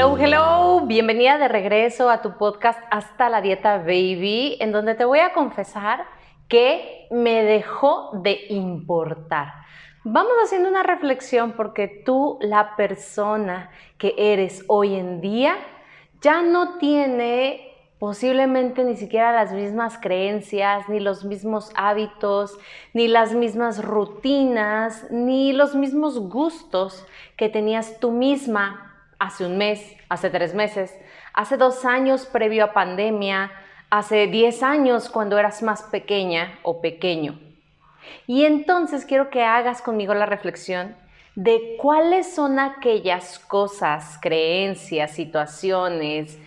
Hello, hello, bienvenida de regreso a tu podcast Hasta la Dieta Baby, en donde te voy a confesar que me dejó de importar. Vamos haciendo una reflexión porque tú, la persona que eres hoy en día, ya no tiene posiblemente ni siquiera las mismas creencias, ni los mismos hábitos, ni las mismas rutinas, ni los mismos gustos que tenías tú misma hace un mes, hace tres meses, hace dos años previo a pandemia, hace diez años cuando eras más pequeña o pequeño. Y entonces quiero que hagas conmigo la reflexión de cuáles son aquellas cosas, creencias, situaciones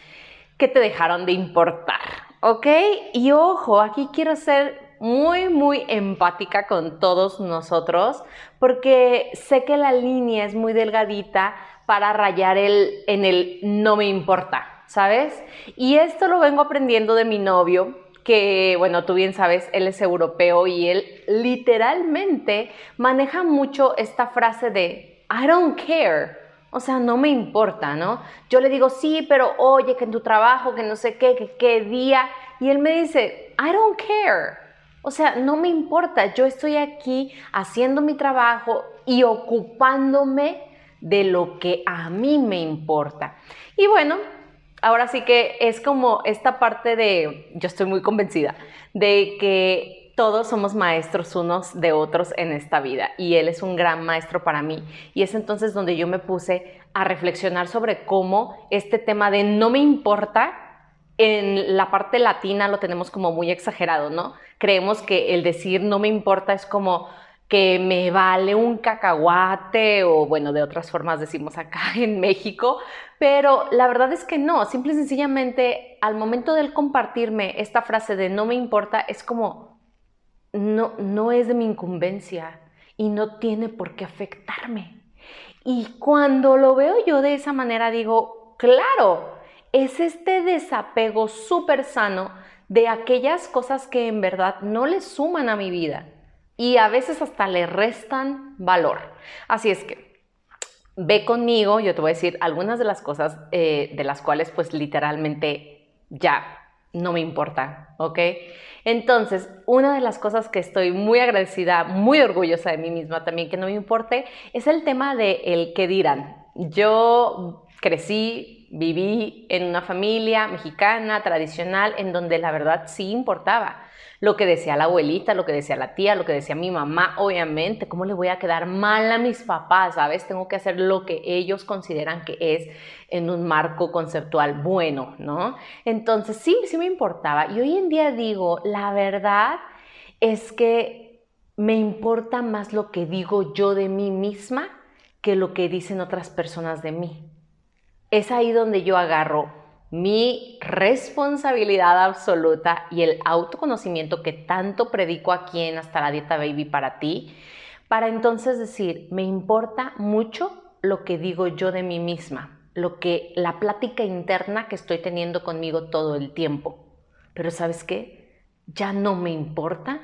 que te dejaron de importar, ¿ok? Y ojo, aquí quiero ser muy, muy empática con todos nosotros porque sé que la línea es muy delgadita para rayar el, en el no me importa, ¿sabes? Y esto lo vengo aprendiendo de mi novio, que, bueno, tú bien sabes, él es europeo y él literalmente maneja mucho esta frase de I don't care. O sea, no me importa, ¿no? Yo le digo, sí, pero oye, que en tu trabajo, que no sé qué, que qué día. Y él me dice, I don't care. O sea, no me importa. Yo estoy aquí haciendo mi trabajo y ocupándome de lo que a mí me importa. Y bueno, ahora sí que es como esta parte de, yo estoy muy convencida, de que todos somos maestros unos de otros en esta vida y él es un gran maestro para mí. Y es entonces donde yo me puse a reflexionar sobre cómo este tema de no me importa, en la parte latina lo tenemos como muy exagerado, ¿no? Creemos que el decir no me importa es como que me vale un cacahuate o bueno, de otras formas decimos acá en México, pero la verdad es que no, simple y sencillamente al momento de compartirme esta frase de no me importa es como no no es de mi incumbencia y no tiene por qué afectarme. Y cuando lo veo yo de esa manera digo, claro, es este desapego súper sano de aquellas cosas que en verdad no le suman a mi vida y a veces hasta le restan valor. Así es que ve conmigo, yo te voy a decir algunas de las cosas eh, de las cuales pues literalmente ya no me importa, ¿ok? Entonces, una de las cosas que estoy muy agradecida, muy orgullosa de mí misma también que no me importe, es el tema de el que dirán. Yo crecí, viví en una familia mexicana, tradicional, en donde la verdad sí importaba lo que decía la abuelita, lo que decía la tía, lo que decía mi mamá, obviamente, ¿cómo le voy a quedar mal a mis papás? ¿Sabes? Tengo que hacer lo que ellos consideran que es en un marco conceptual bueno, ¿no? Entonces, sí, sí me importaba. Y hoy en día digo, la verdad es que me importa más lo que digo yo de mí misma que lo que dicen otras personas de mí. Es ahí donde yo agarro mi responsabilidad absoluta y el autoconocimiento que tanto predico aquí en Hasta la Dieta Baby para ti, para entonces decir, me importa mucho lo que digo yo de mí misma, lo que la plática interna que estoy teniendo conmigo todo el tiempo. Pero ¿sabes qué? Ya no me importa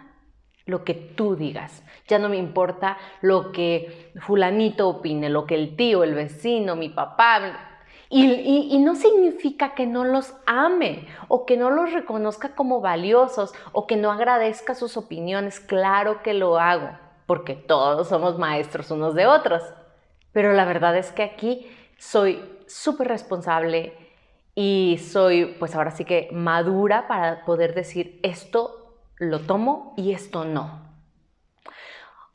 lo que tú digas. Ya no me importa lo que fulanito opine, lo que el tío, el vecino, mi papá, y, no significa que no los ame o que no los reconozca como valiosos o que no agradezca sus opiniones. Claro que lo hago, porque todos somos maestros unos de otros. Pero la verdad es que aquí soy súper responsable y soy, pues ahora sí que madura para poder decir esto lo tomo y esto no.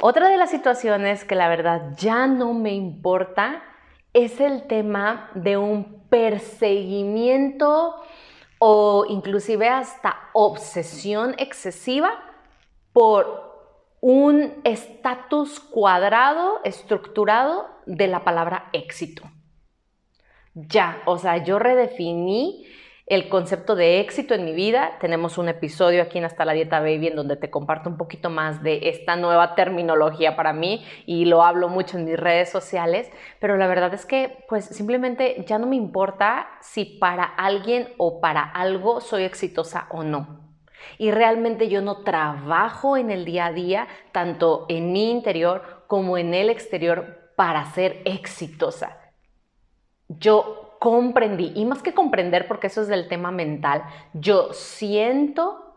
Otra de las situaciones que la verdad ya no me importa es el tema de un perseguimiento o inclusive hasta obsesión excesiva por un estatus cuadrado, estructurado de la palabra éxito. Ya, o sea, yo redefiní el concepto de éxito en mi vida. Tenemos un episodio aquí en Hasta la Dieta Baby en donde te comparto un poquito más de esta nueva terminología para mí y lo hablo mucho en mis redes sociales, pero la verdad es que pues simplemente ya no me importa si para alguien o para algo soy exitosa o no. Y realmente yo no trabajo en el día a día, tanto en mi interior como en el exterior, para ser exitosa. Yo comprendí, y más que comprender, porque eso es del tema mental, yo siento,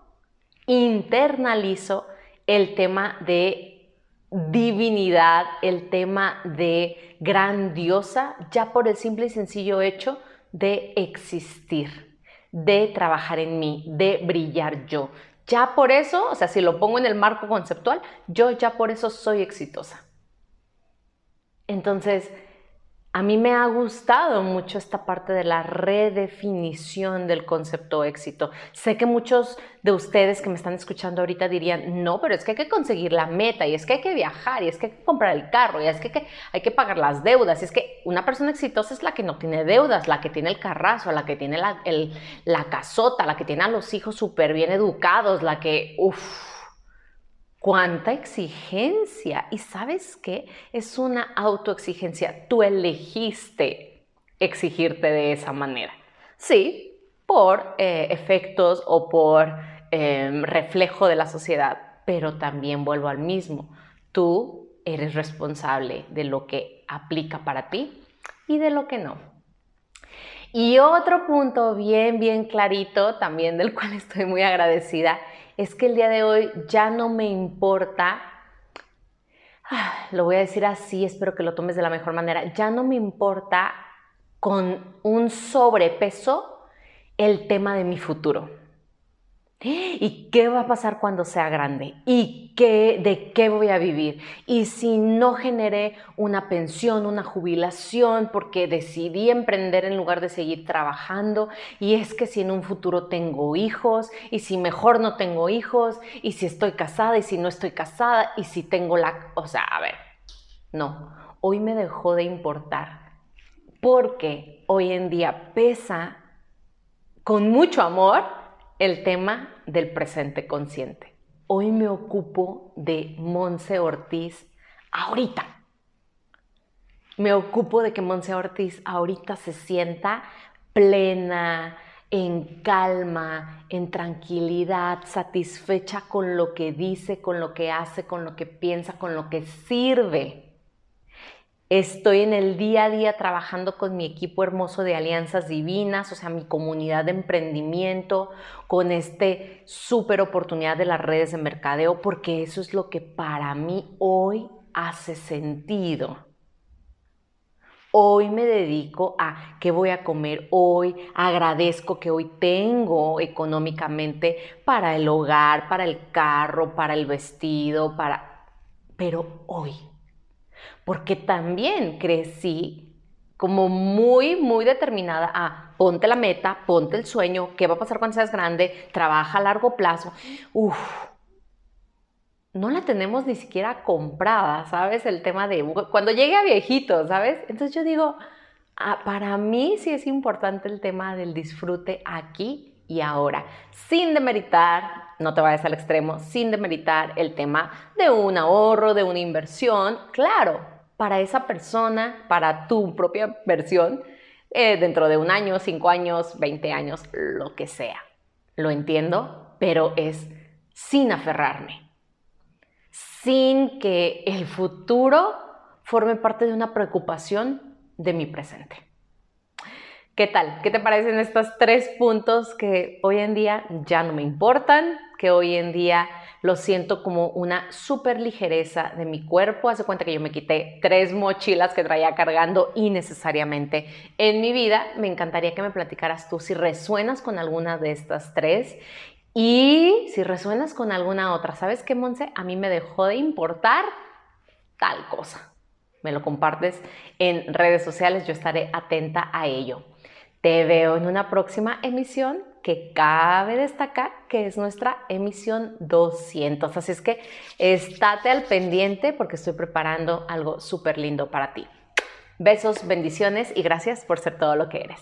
internalizo el tema de divinidad, el tema de grandiosa, ya por el simple y sencillo hecho de existir, de trabajar en mí, de brillar yo. Ya por eso, o sea, si lo pongo en el marco conceptual, yo ya por eso soy exitosa. Entonces, a mí me ha gustado mucho esta parte de la redefinición del concepto éxito. Sé que muchos de ustedes que me están escuchando ahorita dirían, no, pero es que hay que conseguir la meta, y es que hay que viajar, y es que hay que comprar el carro, y es que hay que pagar las deudas, y es que una persona exitosa es la que no tiene deudas, la que tiene el carrazo, la que tiene la, la casota, la que tiene a los hijos súper bien educados, la que, uff cuánta exigencia. Y sabes qué? Es una autoexigencia. Tú elegiste exigirte de esa manera. Sí, por eh, efectos o por em, reflejo de la sociedad, pero también vuelvo al mismo. Tú eres responsable de lo que aplica para ti y de lo que no. Y otro punto bien, bien clarito, también del cual estoy muy agradecida, es que el día de hoy ya no me importa, ah, lo voy a decir así, espero que lo tomes de la mejor manera, ya no me importa con un sobrepeso el tema de mi futuro. ¿Y qué va a pasar cuando sea grande? ¿Y qué, de qué voy a vivir? ¿Y si no generé una pensión, una jubilación porque decidí emprender en lugar de seguir trabajando? ¿Y es que si en un futuro tengo hijos? ¿Y si mejor no tengo hijos? ¿Y si estoy casada? ¿Y si no estoy casada? ¿Y si tengo la... O sea, a ver, no, hoy me dejó de importar porque hoy en día pesa con mucho amor el tema del presente consciente. Hoy me ocupo de Monse Ortiz ahorita. Me ocupo de que Monse Ortiz ahorita se sienta plena, en calma, en tranquilidad, satisfecha con lo que dice, con lo que hace, con lo que piensa, con lo que sirve. Estoy en el día a día trabajando con mi equipo hermoso de alianzas divinas, o sea, mi comunidad de emprendimiento, con este súper oportunidad de las redes de mercadeo, porque eso es lo que para mí hoy hace sentido. Hoy me dedico a qué voy a comer hoy, agradezco que hoy tengo económicamente para el hogar, para el carro, para el vestido, para... Pero hoy porque también crecí como muy, muy determinada a ponte la meta, ponte el sueño, qué va a pasar cuando seas grande, trabaja a largo plazo. Uf, no la tenemos ni siquiera comprada, ¿sabes? El tema de cuando llegue a viejito, ¿sabes? Entonces yo digo, ah, para mí sí es importante el tema del disfrute aquí y ahora, sin demeritar, no te vayas al extremo, sin demeritar el tema de un ahorro, de una inversión, claro, para esa persona, para tu propia versión, eh, dentro de un año, cinco años, veinte años, lo que sea. Lo entiendo, pero es sin aferrarme, sin que el futuro forme parte de una preocupación de mi presente. ¿Qué tal? ¿Qué te parecen estos tres puntos que hoy en día ya no me importan, que hoy en día lo siento como una súper ligereza de mi cuerpo. Hace cuenta que yo me quité tres mochilas que traía cargando innecesariamente en mi vida. Me encantaría que me platicaras tú si resuenas con alguna de estas tres y si resuenas con alguna otra. ¿Sabes qué, Monse? A mí me dejó de importar tal cosa. Me lo compartes en redes sociales, yo estaré atenta a ello. Te veo en una próxima emisión que cabe destacar que es nuestra emisión 200. Así es que estate al pendiente porque estoy preparando algo súper lindo para ti. Besos, bendiciones y gracias por ser todo lo que eres.